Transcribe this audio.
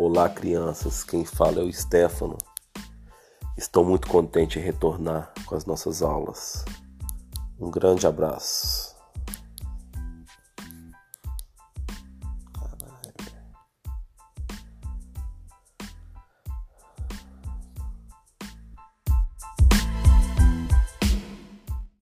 Olá, crianças. Quem fala é o Stefano. Estou muito contente em retornar com as nossas aulas. Um grande abraço.